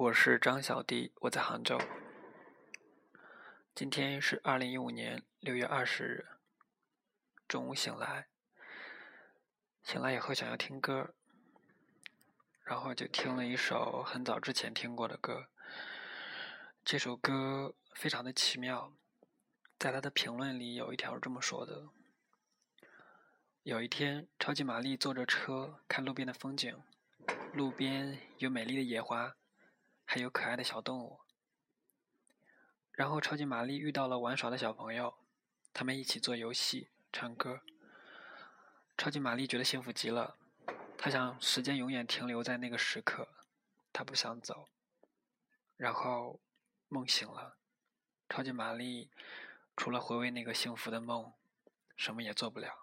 我是张小弟，我在杭州。今天是二零一五年六月二十日中午醒来，醒来以后想要听歌，然后就听了一首很早之前听过的歌。这首歌非常的奇妙，在他的评论里有一条这么说的：有一天，超级玛丽坐着车看路边的风景，路边有美丽的野花。还有可爱的小动物，然后超级玛丽遇到了玩耍的小朋友，他们一起做游戏、唱歌。超级玛丽觉得幸福极了，她想时间永远停留在那个时刻，她不想走。然后梦醒了，超级玛丽除了回味那个幸福的梦，什么也做不了。